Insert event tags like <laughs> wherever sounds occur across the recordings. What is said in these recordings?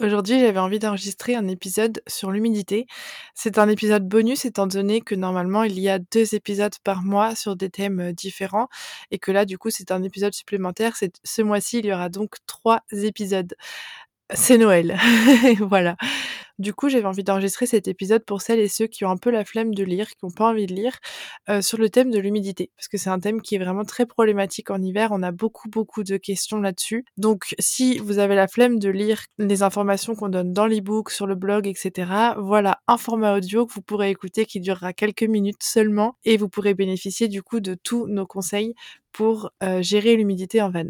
Aujourd'hui, j'avais envie d'enregistrer un épisode sur l'humidité. C'est un épisode bonus étant donné que normalement, il y a deux épisodes par mois sur des thèmes différents et que là, du coup, c'est un épisode supplémentaire. Ce mois-ci, il y aura donc trois épisodes. C'est Noël. <laughs> voilà. Du coup, j'avais envie d'enregistrer cet épisode pour celles et ceux qui ont un peu la flemme de lire, qui n'ont pas envie de lire, euh, sur le thème de l'humidité. Parce que c'est un thème qui est vraiment très problématique en hiver. On a beaucoup, beaucoup de questions là-dessus. Donc, si vous avez la flemme de lire les informations qu'on donne dans l'e-book, sur le blog, etc., voilà un format audio que vous pourrez écouter qui durera quelques minutes seulement et vous pourrez bénéficier du coup de tous nos conseils pour euh, gérer l'humidité en van.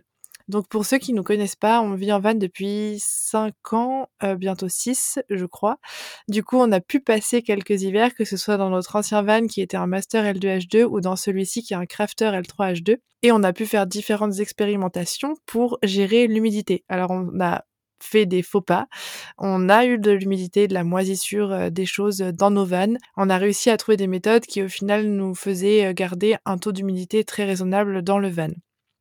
Donc pour ceux qui ne nous connaissent pas, on vit en van depuis 5 ans, euh, bientôt 6 je crois. Du coup, on a pu passer quelques hivers, que ce soit dans notre ancien van qui était un Master L2H2 ou dans celui-ci qui est un Crafter L3H2. Et on a pu faire différentes expérimentations pour gérer l'humidité. Alors on a fait des faux pas. On a eu de l'humidité, de la moisissure, euh, des choses dans nos vannes. On a réussi à trouver des méthodes qui au final nous faisaient euh, garder un taux d'humidité très raisonnable dans le van.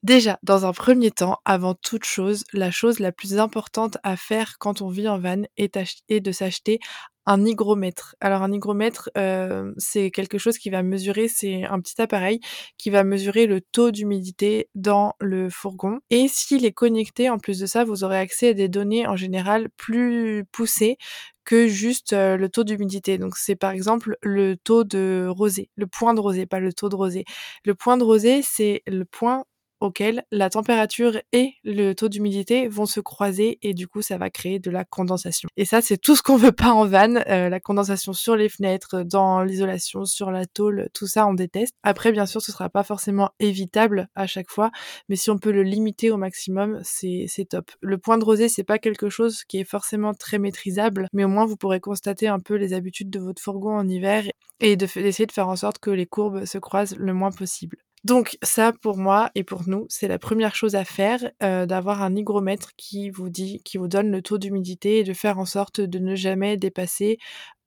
Déjà, dans un premier temps, avant toute chose, la chose la plus importante à faire quand on vit en van est, de s'acheter un hygromètre. Alors un hygromètre, euh, c'est quelque chose qui va mesurer, c'est un petit appareil qui va mesurer le taux d'humidité dans le fourgon. Et s'il est connecté, en plus de ça, vous aurez accès à des données en général plus poussées que juste euh, le taux d'humidité. Donc c'est par exemple le taux de rosée, le point de rosée, pas le taux de rosée. Le point de rosée, c'est le point auquel la température et le taux d'humidité vont se croiser et du coup ça va créer de la condensation. Et ça c'est tout ce qu'on veut pas en van, euh, la condensation sur les fenêtres, dans l'isolation, sur la tôle, tout ça on déteste. Après bien sûr ce sera pas forcément évitable à chaque fois, mais si on peut le limiter au maximum, c'est top. Le point de rosée c'est pas quelque chose qui est forcément très maîtrisable, mais au moins vous pourrez constater un peu les habitudes de votre fourgon en hiver et d'essayer de faire en sorte que les courbes se croisent le moins possible. Donc ça, pour moi et pour nous, c'est la première chose à faire, euh, d'avoir un hygromètre qui vous dit, qui vous donne le taux d'humidité et de faire en sorte de ne jamais dépasser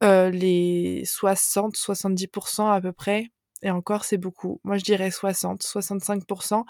euh, les 60-70% à peu près et encore c'est beaucoup. Moi je dirais 60, 65%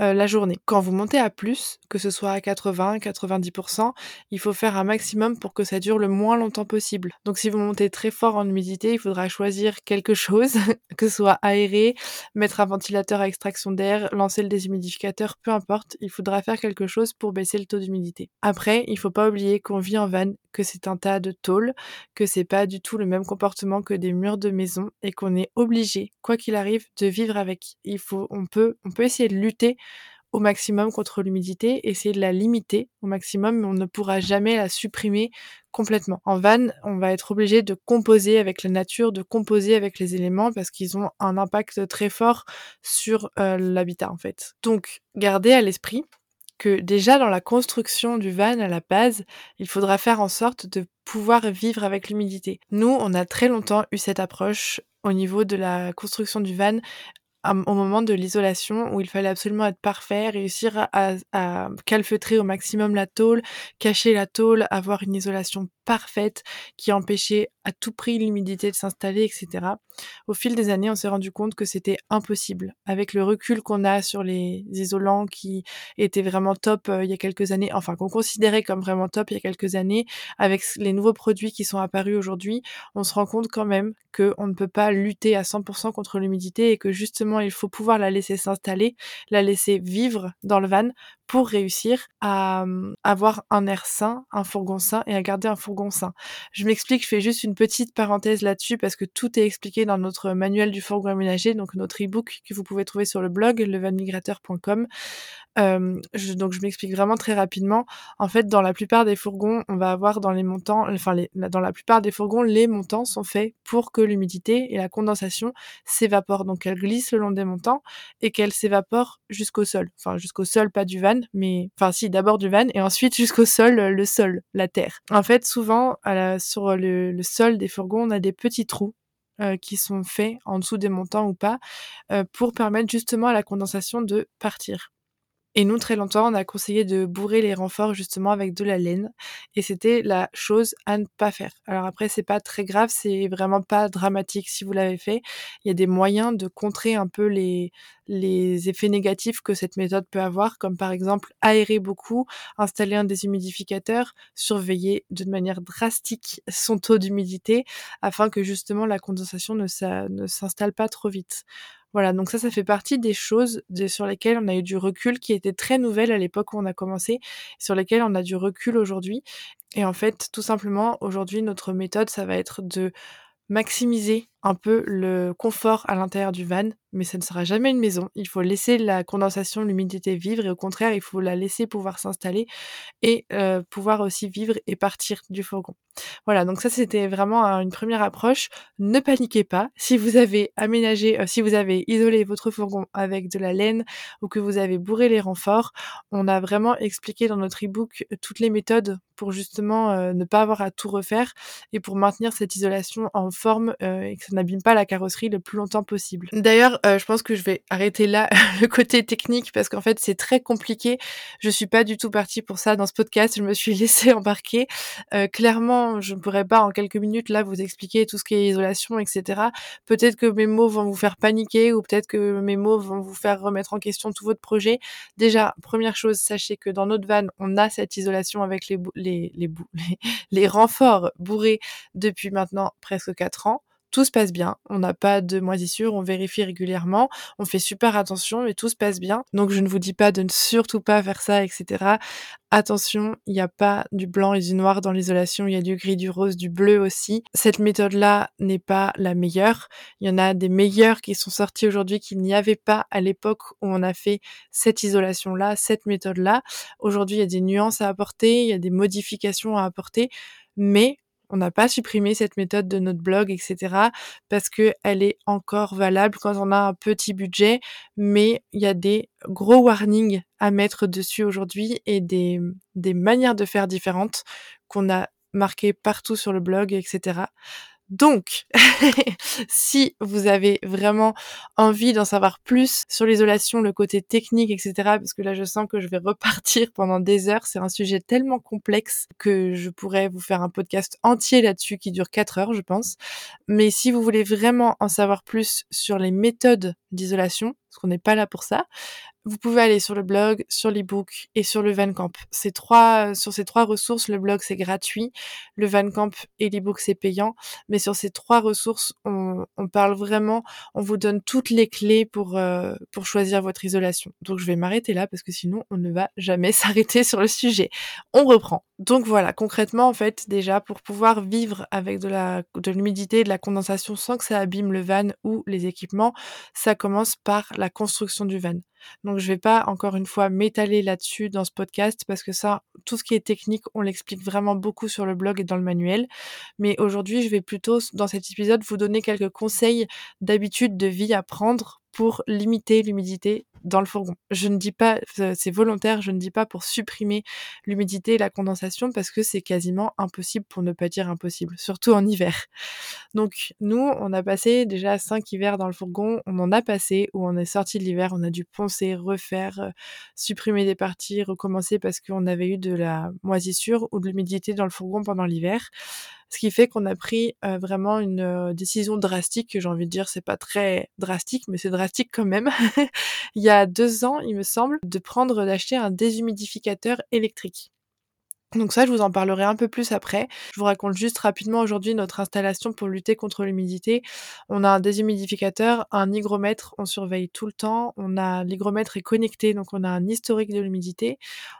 euh, la journée. Quand vous montez à plus, que ce soit à 80, 90%, il faut faire un maximum pour que ça dure le moins longtemps possible. Donc si vous montez très fort en humidité, il faudra choisir quelque chose, <laughs> que ce soit aéré, mettre un ventilateur à extraction d'air, lancer le déshumidificateur, peu importe, il faudra faire quelque chose pour baisser le taux d'humidité. Après, il faut pas oublier qu'on vit en van, que c'est un tas de tôle, que c'est pas du tout le même comportement que des murs de maison et qu'on est obligé quoi qu'il arrive, de vivre avec. Il faut, on peut, on peut essayer de lutter au maximum contre l'humidité, essayer de la limiter au maximum, mais on ne pourra jamais la supprimer complètement. En van, on va être obligé de composer avec la nature, de composer avec les éléments parce qu'ils ont un impact très fort sur euh, l'habitat en fait. Donc, gardez à l'esprit que déjà dans la construction du van à la base, il faudra faire en sorte de pouvoir vivre avec l'humidité. Nous, on a très longtemps eu cette approche au niveau de la construction du van au moment de l'isolation où il fallait absolument être parfait, réussir à, à, calfeutrer au maximum la tôle, cacher la tôle, avoir une isolation parfaite qui empêchait à tout prix l'humidité de s'installer, etc. Au fil des années, on s'est rendu compte que c'était impossible. Avec le recul qu'on a sur les isolants qui étaient vraiment top euh, il y a quelques années, enfin qu'on considérait comme vraiment top il y a quelques années, avec les nouveaux produits qui sont apparus aujourd'hui, on se rend compte quand même qu'on ne peut pas lutter à 100% contre l'humidité et que justement il faut pouvoir la laisser s'installer, la laisser vivre dans le van pour réussir à hum, avoir un air sain, un fourgon sain et à garder un fourgon sain. Je m'explique, je fais juste une petite parenthèse là-dessus parce que tout est expliqué dans notre manuel du fourgon aménagé, donc notre e-book que vous pouvez trouver sur le blog levanmigrateur.com. Je, donc je m'explique vraiment très rapidement. En fait, dans la plupart des fourgons, on va avoir dans les montants, enfin dans la plupart des fourgons, les montants sont faits pour que l'humidité et la condensation s'évaporent. Donc elles glissent le long des montants et qu'elles s'évaporent jusqu'au sol. Enfin jusqu'au sol, pas du van, mais enfin si d'abord du van et ensuite jusqu'au sol, le sol, la terre. En fait, souvent sur le, le, sol des fourgons, on a des petits trous. Euh, qui sont faits en dessous des montants ou pas euh, pour permettre justement à la condensation de partir. Et nous, très longtemps, on a conseillé de bourrer les renforts justement avec de la laine. Et c'était la chose à ne pas faire. Alors après, c'est pas très grave, c'est vraiment pas dramatique si vous l'avez fait. Il y a des moyens de contrer un peu les, les effets négatifs que cette méthode peut avoir, comme par exemple aérer beaucoup, installer un déshumidificateur, surveiller de manière drastique son taux d'humidité afin que justement la condensation ne s'installe pas trop vite. Voilà, donc ça, ça fait partie des choses sur lesquelles on a eu du recul, qui étaient très nouvelles à l'époque où on a commencé, sur lesquelles on a du recul aujourd'hui. Et en fait, tout simplement, aujourd'hui, notre méthode, ça va être de maximiser un peu le confort à l'intérieur du van, mais ça ne sera jamais une maison. Il faut laisser la condensation, l'humidité vivre et au contraire, il faut la laisser pouvoir s'installer et pouvoir aussi vivre et partir du fourgon. Voilà, donc ça c'était vraiment une première approche. Ne paniquez pas. Si vous avez aménagé, si vous avez isolé votre fourgon avec de la laine ou que vous avez bourré les renforts, on a vraiment expliqué dans notre e-book toutes les méthodes pour justement ne pas avoir à tout refaire et pour maintenir cette isolation en forme et que ça n'abîme pas la carrosserie le plus longtemps possible. D'ailleurs, euh, je pense que je vais arrêter là <laughs> le côté technique parce qu'en fait c'est très compliqué. Je suis pas du tout partie pour ça dans ce podcast. Je me suis <laughs> laissée embarquer. Euh, clairement, je ne pourrais pas en quelques minutes là vous expliquer tout ce qui est isolation, etc. Peut-être que mes mots vont vous faire paniquer ou peut-être que mes mots vont vous faire remettre en question tout votre projet. Déjà, première chose, sachez que dans notre van, on a cette isolation avec les les les, les, <laughs> les renforts bourrés depuis maintenant presque 4 ans tout se passe bien, on n'a pas de moisissure, on vérifie régulièrement, on fait super attention et tout se passe bien. Donc je ne vous dis pas de ne surtout pas faire ça, etc. Attention, il n'y a pas du blanc et du noir dans l'isolation, il y a du gris, du rose, du bleu aussi. Cette méthode-là n'est pas la meilleure. Il y en a des meilleures qui sont sorties aujourd'hui qu'il n'y avait pas à l'époque où on a fait cette isolation-là, cette méthode-là. Aujourd'hui, il y a des nuances à apporter, il y a des modifications à apporter, mais on n'a pas supprimé cette méthode de notre blog, etc. parce que elle est encore valable quand on a un petit budget, mais il y a des gros warnings à mettre dessus aujourd'hui et des, des manières de faire différentes qu'on a marquées partout sur le blog, etc. Donc, <laughs> si vous avez vraiment envie d'en savoir plus sur l'isolation, le côté technique, etc., parce que là, je sens que je vais <laughs> repartir pendant des heures, c'est un sujet tellement complexe que je pourrais vous faire un podcast entier là-dessus qui dure 4 heures, je pense. Mais si vous voulez vraiment en savoir plus sur les méthodes d'isolation, parce qu'on n'est pas là pour ça, vous pouvez aller sur le blog, sur l'ebook et sur le Vancamp. Ces trois, sur ces trois ressources, le blog c'est gratuit, le Vancamp et l'ebook c'est payant. Mais sur ces trois ressources, on, on, parle vraiment, on vous donne toutes les clés pour, euh, pour choisir votre isolation. Donc je vais m'arrêter là parce que sinon on ne va jamais <laughs> s'arrêter sur le sujet. On reprend. Donc voilà, concrètement en fait, déjà pour pouvoir vivre avec de la de l'humidité, de la condensation sans que ça abîme le van ou les équipements, ça commence par la construction du van. Donc je vais pas encore une fois m'étaler là-dessus dans ce podcast parce que ça, tout ce qui est technique, on l'explique vraiment beaucoup sur le blog et dans le manuel. Mais aujourd'hui, je vais plutôt dans cet épisode vous donner quelques conseils d'habitude de vie à prendre pour limiter l'humidité dans le fourgon. Je ne dis pas, c'est volontaire, je ne dis pas pour supprimer l'humidité et la condensation parce que c'est quasiment impossible pour ne pas dire impossible, surtout en hiver. Donc nous, on a passé déjà cinq hivers dans le fourgon, on en a passé où on est sorti de l'hiver, on a dû poncer, refaire, euh, supprimer des parties, recommencer parce qu'on avait eu de la moisissure ou de l'humidité dans le fourgon pendant l'hiver. Ce qui fait qu'on a pris vraiment une décision drastique, j'ai envie de dire, c'est pas très drastique, mais c'est drastique quand même. <laughs> il y a deux ans, il me semble, de prendre, d'acheter un déshumidificateur électrique. Donc ça, je vous en parlerai un peu plus après. Je vous raconte juste rapidement aujourd'hui notre installation pour lutter contre l'humidité. On a un déshumidificateur, un hygromètre, on surveille tout le temps. On a l'hygromètre est connecté, donc on a un historique de l'humidité.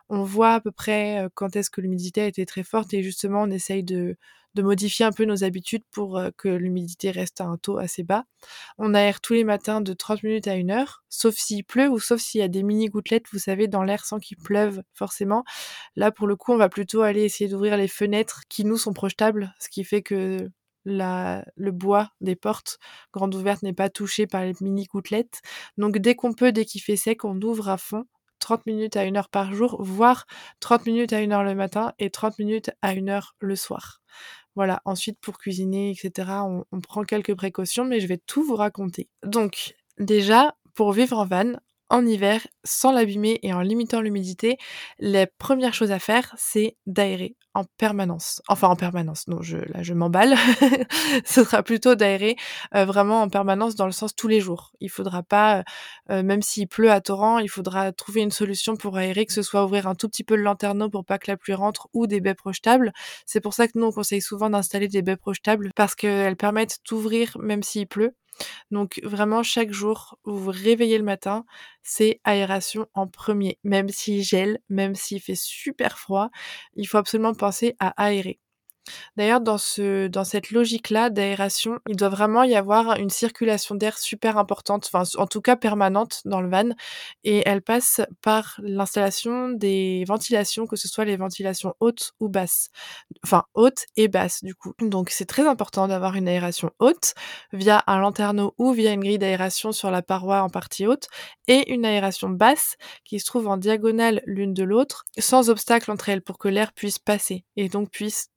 On voit à peu près quand est-ce que l'humidité a été très forte et justement on essaye de de modifier un peu nos habitudes pour que l'humidité reste à un taux assez bas. On aère tous les matins de 30 minutes à 1 heure, sauf s'il pleut ou sauf s'il y a des mini gouttelettes, vous savez, dans l'air sans qu'il pleuve forcément. Là, pour le coup, on va plutôt aller essayer d'ouvrir les fenêtres qui nous sont projetables, ce qui fait que le bois des portes grandes ouvertes n'est pas touché par les mini gouttelettes. Donc dès qu'on peut, dès qu'il fait sec, on ouvre à fond 30 minutes à 1 heure par jour, voire 30 minutes à 1 heure le matin et 30 minutes à 1 heure le soir. Voilà, ensuite pour cuisiner, etc., on, prend quelques précautions, mais je vais tout vous raconter. Donc, déjà, pour vivre en van, en hiver, sans l'abîmer et en limitant l'humidité, la première chose à faire, c'est d'aérer en permanence. Enfin, en permanence, non, je, là, je m'emballe. <laughs> Ce sera plutôt d'aérer euh, vraiment en permanence dans le sens tous les jours. Il faudra pas, euh, même s'il pleut à torrent, il faudra trouver une solution pour aérer, que ce soit ouvrir un tout petit peu le lanterneau pour pas que la pluie rentre ou des baies projetables. C'est pour ça que nous, on conseille souvent d'installer des baies projetables parce qu'elles permettent d'ouvrir même s'il pleut. Donc vraiment chaque jour, vous vous réveillez le matin, c'est aération en premier. Même s'il gèle, même s'il fait super froid, il faut absolument penser à aérer. D'ailleurs, dans, ce, cette logique-là d'aération, il doit vraiment y avoir une circulation d'air super importante, en tout cas permanente dans le van, et elle passe par l'installation des ventilations, que ce soit les ventilations hautes ou basses, enfin hautes et basses du coup. Donc c'est très important d'avoir une aération haute via un lanterneau ou via une grille d'aération sur la paroi en partie haute, et une aération basse qui se trouve en diagonale l'une de l'autre, sans obstacle entre elles pour que l'air puisse passer et donc puisse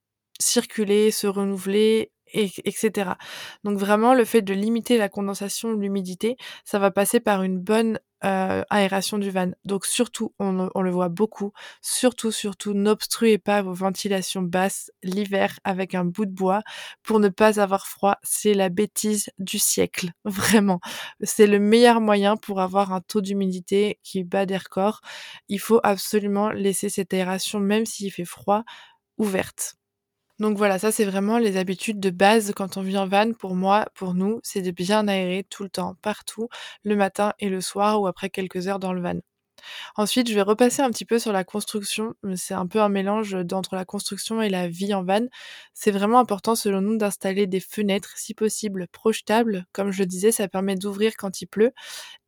circuler, se renouveler, etc. Donc vraiment, le fait de limiter la condensation, l'humidité, ça va passer par une bonne euh, aération du van. Donc surtout, on, on, le voit beaucoup, surtout, surtout, n'obstruez pas vos ventilations basses l'hiver avec un bout de bois pour ne pas avoir froid. C'est la bêtise du siècle, <laughs> vraiment. C'est le meilleur moyen pour avoir un taux d'humidité qui bat des records. Il faut absolument laisser cette aération, même s'il fait froid, ouverte. Donc voilà, ça c'est vraiment les habitudes de base quand on vit en van. Pour moi, pour nous, c'est de bien aérer tout le temps, partout, le matin et le soir ou après quelques heures dans le van. Ensuite, je vais repasser un petit peu sur la construction. C'est un peu un mélange d'entre la construction et la vie en van. C'est vraiment important selon nous d'installer des fenêtres, si possible projetables. Comme je le disais, ça permet d'ouvrir quand il pleut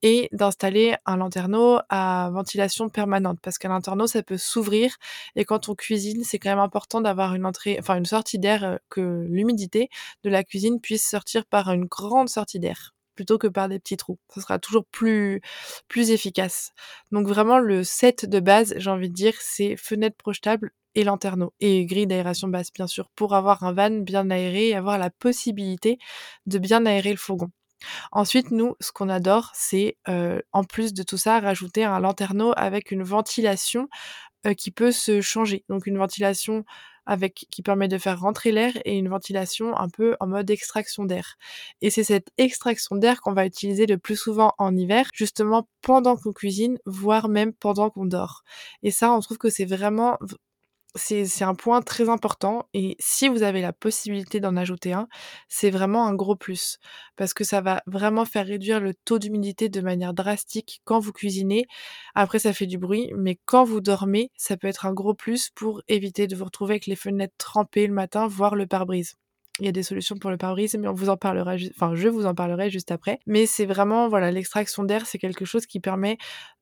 et d'installer un lanterneau à ventilation permanente parce qu'un lanterneau, ça peut s'ouvrir et quand on cuisine, c'est quand même important d'avoir une entrée, enfin une sortie d'air, euh, que l'humidité de la cuisine puisse sortir par une grande sortie d'air plutôt que par des petits trous. Ce sera toujours plus, efficace. Donc vraiment, le set de base, j'ai envie de dire, c'est fenêtre projetable et lanterneau. Et grille d'aération basse, bien sûr, pour avoir un van bien aéré et avoir la possibilité de bien aérer le fourgon. Ensuite, nous, ce qu'on adore, c'est, euh, en plus de tout ça, rajouter un lanterneau avec une ventilation euh, qui peut se changer. Donc une ventilation avec qui permet de faire rentrer l'air et une ventilation un peu en mode extraction d'air. Et c'est cette extraction d'air qu'on va utiliser le plus souvent en hiver, justement pendant qu'on cuisine, voire même pendant qu'on dort. Et ça, on trouve que c'est vraiment c'est un point très important et si vous avez la possibilité d'en ajouter un, c'est vraiment un gros plus parce que ça va vraiment faire réduire le taux d'humidité de manière drastique quand vous cuisinez. Après, ça fait du bruit, mais quand vous dormez, ça peut être un gros plus pour éviter de vous retrouver avec les fenêtres trempées le matin, voire le pare-brise. Il y a des solutions pour le pare-brise, mais on vous en parlera, enfin, je vous en parlerai juste après. Mais c'est vraiment, voilà, l'extraction d'air, c'est quelque chose qui permet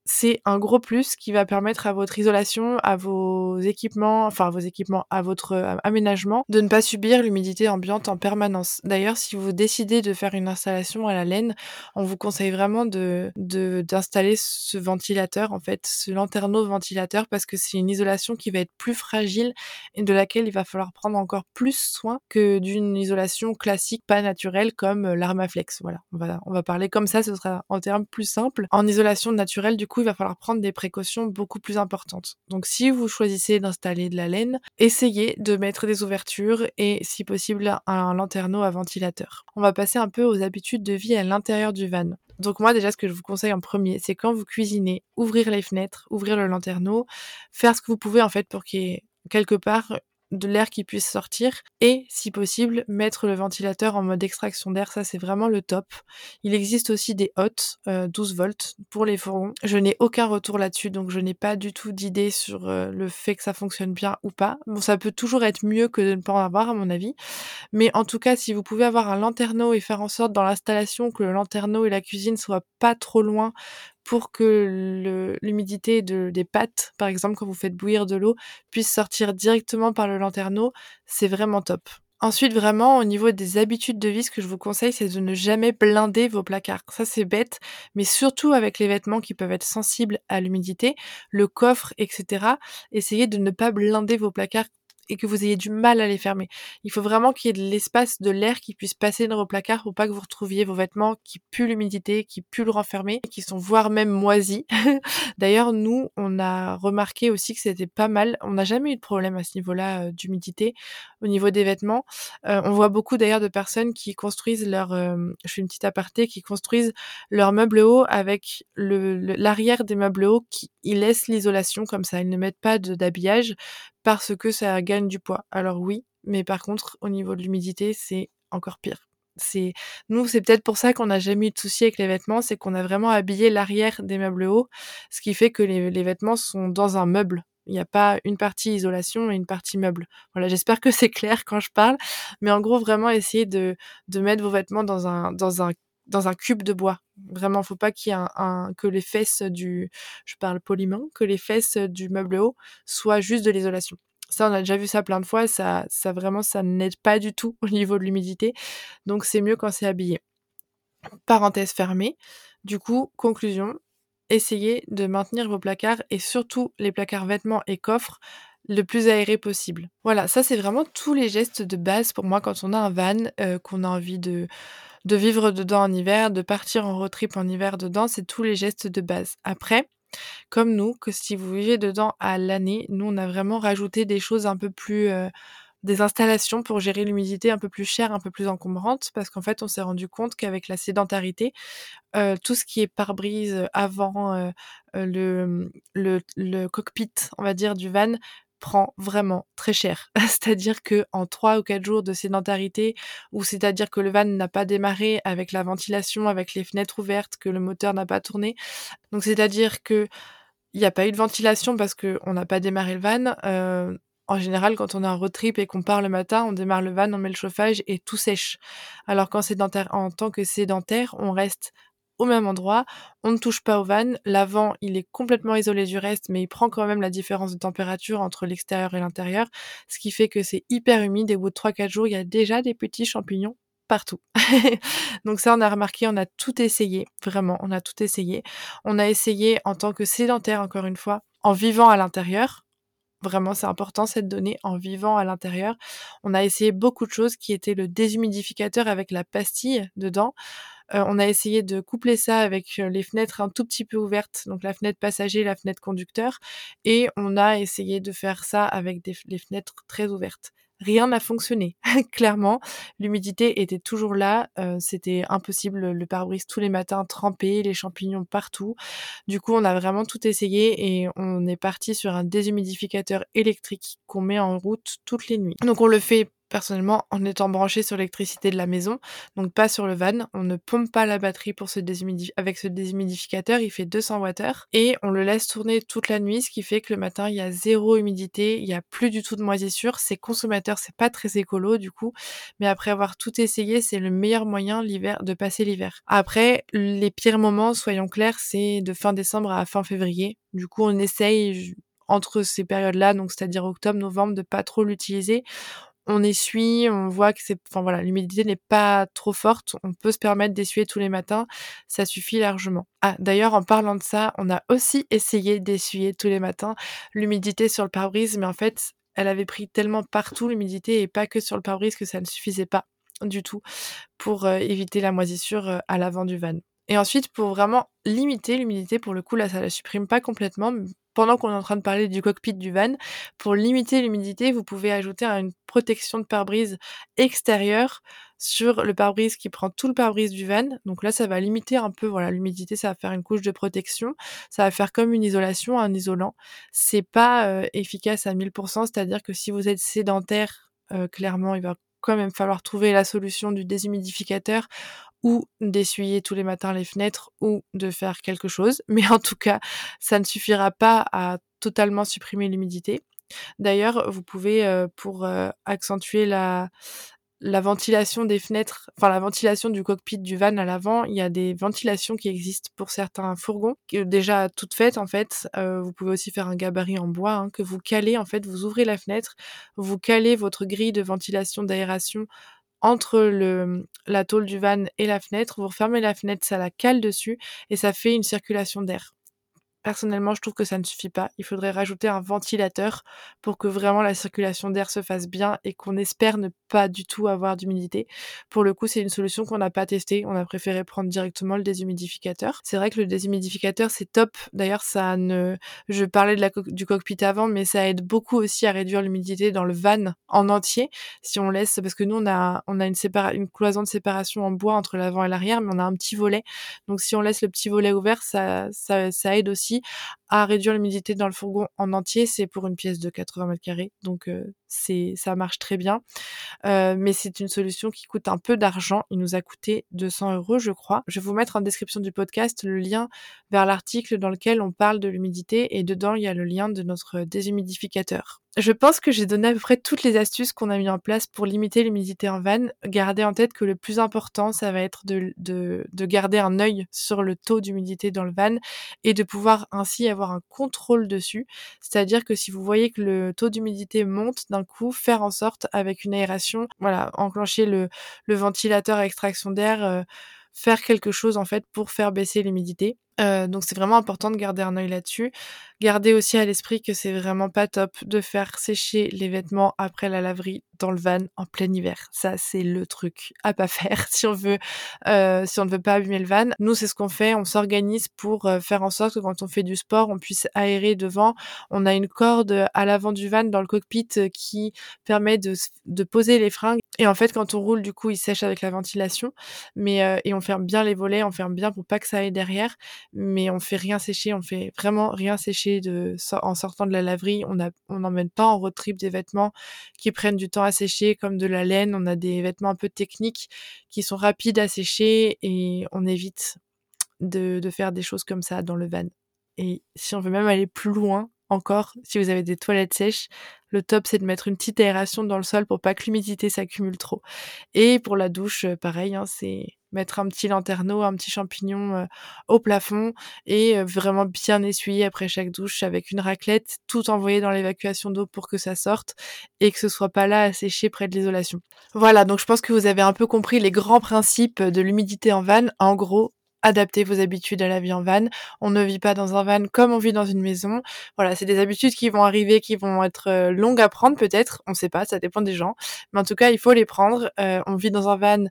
c'est un gros plus qui va permettre à votre isolation, à vos équipements, enfin à vos équipements, à votre euh, aménagement, de ne pas subir l'humidité ambiante en permanence. D'ailleurs, si vous décidez de faire une installation à la laine, on vous conseille vraiment de d'installer ce ventilateur, en fait, ce lanterneau ventilateur, parce que c'est une isolation qui va être plus fragile et de laquelle il va falloir prendre encore plus soin que d'une isolation classique, pas naturelle, comme euh, l'armaflex. Voilà, on va, on va parler comme ça, ce sera en termes plus simples. En isolation naturelle, du il va falloir prendre des précautions beaucoup plus importantes. Donc si vous choisissez d'installer de la laine, essayez de mettre des ouvertures et si possible un lanterneau à ventilateur. On va passer un peu aux habitudes de vie à l'intérieur du van. Donc moi déjà ce que je vous conseille en premier, c'est quand vous cuisinez, ouvrir les fenêtres, ouvrir le lanterneau, faire ce que vous pouvez en fait pour qu'il y ait quelque part de l'air qui puisse sortir et, si possible, mettre le ventilateur en mode extraction d'air. Ça, c'est vraiment le top. Il existe aussi des hottes, 12 volts, pour les fourgons. Je n'ai aucun retour là-dessus, donc je n'ai pas du tout d'idée sur euh, le fait que ça fonctionne bien ou pas. Bon, ça peut toujours être mieux que de ne pas en avoir, à mon avis. Mais en tout cas, si vous pouvez avoir un lanterneau et faire en sorte dans l'installation que le lanterneau et la cuisine soient pas trop loin pour que l'humidité de, des pâtes, par exemple, quand vous faites bouillir de l'eau, puisse sortir directement par le lanterneau, c'est vraiment top. Ensuite, vraiment, au niveau des habitudes de vie, ce que je vous conseille, c'est de ne jamais blinder vos placards. Ça, c'est bête, mais surtout avec les vêtements qui peuvent être sensibles à l'humidité, le coffre, etc. Essayez de ne pas blinder vos placards et que vous ayez du mal à les fermer. Il faut vraiment qu'il y ait de l'espace, de l'air qui puisse passer dans vos placards pour pas que vous retrouviez vos vêtements qui puent l'humidité, qui puent le renfermer, qui sont voire même moisis. <laughs> D'ailleurs, nous, on a remarqué aussi que c'était pas mal. On n'a jamais eu de problème à ce niveau-là euh, d'humidité au niveau des vêtements. Euh, on voit beaucoup d'ailleurs de personnes qui construisent leur, euh, je fais une petite aparté, qui construisent leur meuble haut avec l'arrière des meubles hauts qui ils laissent l'isolation comme ça. Ils ne mettent pas d'habillage parce que ça gagne du poids. Alors oui, mais par contre, au niveau de l'humidité, c'est encore pire. C'est nous, c'est peut-être pour ça qu'on n'a jamais eu de souci avec les vêtements, c'est qu'on a vraiment habillé l'arrière des meubles hauts, ce qui fait que les, vêtements sont dans un meuble. Il n'y a pas une partie isolation et une partie meuble. Voilà, j'espère que <laughs> c'est clair quand je parle, mais en gros, vraiment essayer de, de mettre vos vêtements dans un, dans un dans un cube de bois. Vraiment, faut pas qu'il y ait un, que les fesses du, je parle poliment, que les fesses du meuble haut soient juste de l'isolation. Ça, on a déjà vu ça plein de fois. Ça, ça vraiment, ça n'aide pas du tout au niveau de l'humidité. Donc, c'est mieux quand c'est habillé. Parenthèse fermée. Du coup, conclusion. Essayez de maintenir vos placards et surtout les placards vêtements et coffres le plus aéré possible. Voilà, ça c'est vraiment tous les gestes de base pour moi quand on a un van, euh, qu'on a envie de, de vivre dedans en hiver, de partir en road trip en hiver dedans, c'est tous les gestes de base. Après, comme nous, que si vous vivez dedans à l'année, nous on a vraiment rajouté des choses un peu plus euh, des installations pour gérer l'humidité un peu plus chères, un peu plus encombrantes, parce qu'en fait on s'est rendu compte qu'avec la sédentarité, euh, tout ce qui est pare-brise avant euh, le, le, le cockpit, on va dire, du van prend vraiment très cher. <laughs> c'est-à-dire que en trois ou quatre jours de sédentarité, ou c'est-à-dire que le van n'a pas démarré avec la ventilation, avec les fenêtres ouvertes, que le moteur n'a pas tourné. Donc c'est-à-dire que il n'y a pas eu de ventilation parce qu'on n'a pas démarré le van. Euh, en général, quand on a un road trip et qu'on part le matin, on démarre le van, on met le chauffage et tout sèche. Alors qu'en en tant que sédentaire, on reste au même endroit. On ne touche pas au van. L'avant, il est complètement isolé du reste, mais il prend quand même la différence de température entre l'extérieur et l'intérieur, ce qui fait que c'est hyper humide et au bout de 3-4 jours, il y a déjà des petits champignons partout. <laughs> Donc ça, on a remarqué, on a tout essayé, vraiment, on a tout essayé. On a essayé en tant que sédentaire, encore une fois, en vivant à l'intérieur. Vraiment, c'est important cette donnée en vivant à l'intérieur. On a essayé beaucoup de choses qui étaient le déshumidificateur avec la pastille dedans. Euh, on a essayé de coupler ça avec les fenêtres un tout petit peu ouvertes, donc la fenêtre passager, la fenêtre conducteur, et on a essayé de faire ça avec des, les fenêtres très ouvertes rien n'a fonctionné. <laughs> Clairement, l'humidité était toujours là, euh, c'était impossible, le pare-brise tous les matins trempé, les champignons partout. Du coup, on a vraiment tout essayé et on est parti sur un déshumidificateur électrique qu'on met en route toutes les nuits. Donc on le fait personnellement en étant branché sur l'électricité de la maison, donc pas sur le van. On ne pompe pas la batterie pour ce avec ce déshumidificateur, il fait 200 Wh et on le laisse tourner toute la nuit, ce qui fait que le matin il y a zéro humidité, il y a plus du tout de moisissure. C'est consommateur, c'est pas très écolo du coup, mais après avoir tout essayé, c'est le meilleur moyen l'hiver de passer l'hiver. Après, les pires moments, soyons clairs, c'est de fin décembre à fin février. Du coup, on essaye entre ces périodes-là, donc c'est-à-dire octobre, novembre, de pas trop l'utiliser on essuie, on voit que c'est, enfin voilà, l'humidité n'est pas trop forte, on peut se permettre d'essuyer tous les matins, ça suffit largement. Ah, d'ailleurs, en parlant de ça, on a aussi essayé d'essuyer tous les matins l'humidité sur le pare-brise, mais en fait, elle avait pris tellement partout l'humidité et pas que sur le pare-brise que ça ne suffisait pas du tout pour euh, éviter la moisissure euh, à l'avant du van. Et ensuite, pour vraiment limiter l'humidité, pour le coup, là, ça la supprime pas complètement, pendant qu'on est en train de parler du cockpit du van, pour limiter l'humidité, vous pouvez ajouter une protection de pare-brise extérieure sur le pare-brise qui prend tout le pare-brise du van. Donc là, ça va limiter un peu voilà l'humidité, ça va faire une couche de protection, ça va faire comme une isolation, un isolant. C'est pas euh, efficace à 1000%, c'est-à-dire que si vous êtes sédentaire, euh, clairement, il va quand même falloir trouver la solution du déshumidificateur ou d'essuyer tous les matins les fenêtres ou de faire quelque chose. <laughs> Mais en tout cas, ça ne suffira pas à totalement supprimer l'humidité. D'ailleurs, vous pouvez, euh, pour euh, accentuer la, la ventilation des fenêtres, enfin la ventilation du cockpit du van à l'avant, il y a des ventilations qui existent pour certains fourgons, déjà toutes faites en fait. Euh, vous pouvez aussi faire un gabarit en bois hein, que vous calez en fait, vous ouvrez la fenêtre, vous calez votre grille de ventilation d'aération entre le, la tôle du van et la fenêtre, vous refermez la fenêtre, ça la cale dessus et ça fait une circulation d'air. Personnellement, je trouve que ça ne suffit pas. Il faudrait rajouter un ventilateur pour que vraiment la circulation d'air se fasse bien et qu'on espère ne pas du tout avoir d'humidité. Pour le coup, c'est une solution qu'on n'a pas testée. On a préféré prendre directement le déshumidificateur. C'est vrai que le déshumidificateur, c'est top. D'ailleurs, ça ne, je parlais de la du cockpit avant, mais ça aide beaucoup aussi à réduire l'humidité dans le van en entier. Si on laisse, parce que nous, on a, on a une, cloison de séparation en bois entre l'avant et l'arrière, mais on a un petit volet. Donc, si on laisse le petit volet ouvert, ça, ça aide aussi Merci à réduire l'humidité dans le fourgon en entier. C'est pour une pièce de 80 mètres carrés, donc c'est ça marche très bien. mais c'est une solution qui coûte un peu d'argent. Il nous a coûté 200 euros, je crois. Je vais vous mettre en description du podcast le lien vers l'article dans lequel on parle de l'humidité et dedans il y a le lien de notre déshumidificateur. Je pense que j'ai donné à peu près toutes les astuces qu'on a mis en place pour limiter l'humidité en van. Gardez en tête que le plus important, ça va être de, de, de garder un œil sur le taux d'humidité dans le van et de pouvoir ainsi avoir un contrôle dessus. C'est-à-dire que si vous voyez que le taux d'humidité monte d'un coup, faire en sorte avec une aération, voilà, enclencher le, ventilateur à extraction d'air, euh, faire quelque chose en fait pour faire baisser l'humidité. Euh, donc c'est vraiment important de garder un œil là-dessus. Gardez aussi à l'esprit que c'est vraiment pas top de faire sécher les vêtements après la laverie dans le van en plein hiver. Ça c'est le truc à pas faire <laughs> si on veut euh, si on ne veut pas abîmer le van. Nous c'est ce qu'on fait, on s'organise pour euh, faire en sorte que quand on fait du sport, on puisse aérer devant. On a une corde à l'avant du van dans le cockpit qui permet de, de poser les fringues et en fait quand on roule du coup il sèche avec la ventilation mais et on ferme bien les volets, on ferme bien pour pas que ça aille derrière mais on fait rien sécher, on fait vraiment rien sécher de, en sortant de la laverie. On n'emmène pas en road trip des vêtements qui prennent du temps à sécher comme de la laine. On a des vêtements un peu techniques qui sont rapides à sécher et on évite de, de faire des choses comme ça dans le van. Et si on veut même aller plus loin, encore, si vous avez des toilettes sèches, le top c'est de mettre une petite aération dans le sol pour pas que l'humidité s'accumule trop. Et pour la douche, euh, pareil, hein, c'est mettre un petit lanterneau, un petit champignon euh, au plafond et euh, vraiment bien essuyer après chaque douche avec une raclette, tout envoyer dans l'évacuation d'eau pour que ça sorte et que ce soit pas là à sécher près de l'isolation. Voilà, donc je pense que vous avez un peu compris les grands principes de l'humidité en vanne. En gros, adapter vos habitudes à la vie en van. On ne vit pas dans un van comme on vit dans une maison. Voilà, c'est des habitudes qui vont arriver, qui vont être euh, longues à prendre peut-être. On ne sait pas, ça dépend des gens. Mais en tout cas, il faut les prendre. On vit dans un van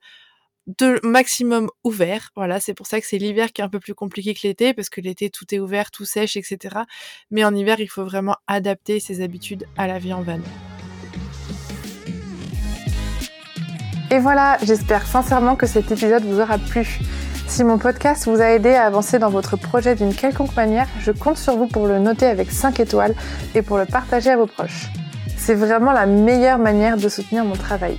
de maximum ouvert. Voilà, c'est pour ça que c'est l'hiver qui est un peu plus compliqué que l'été, parce que l'été tout est ouvert, tout sèche, etc. Mais en hiver, il faut vraiment adapter ses habitudes à la vie en van. Et voilà, j'espère sincèrement que cet épisode vous aura plu. Si mon podcast vous a aidé à avancer dans votre projet d'une quelconque manière, je compte sur vous pour le noter avec 5 étoiles et pour le partager à vos proches. C'est vraiment la meilleure manière de soutenir mon travail.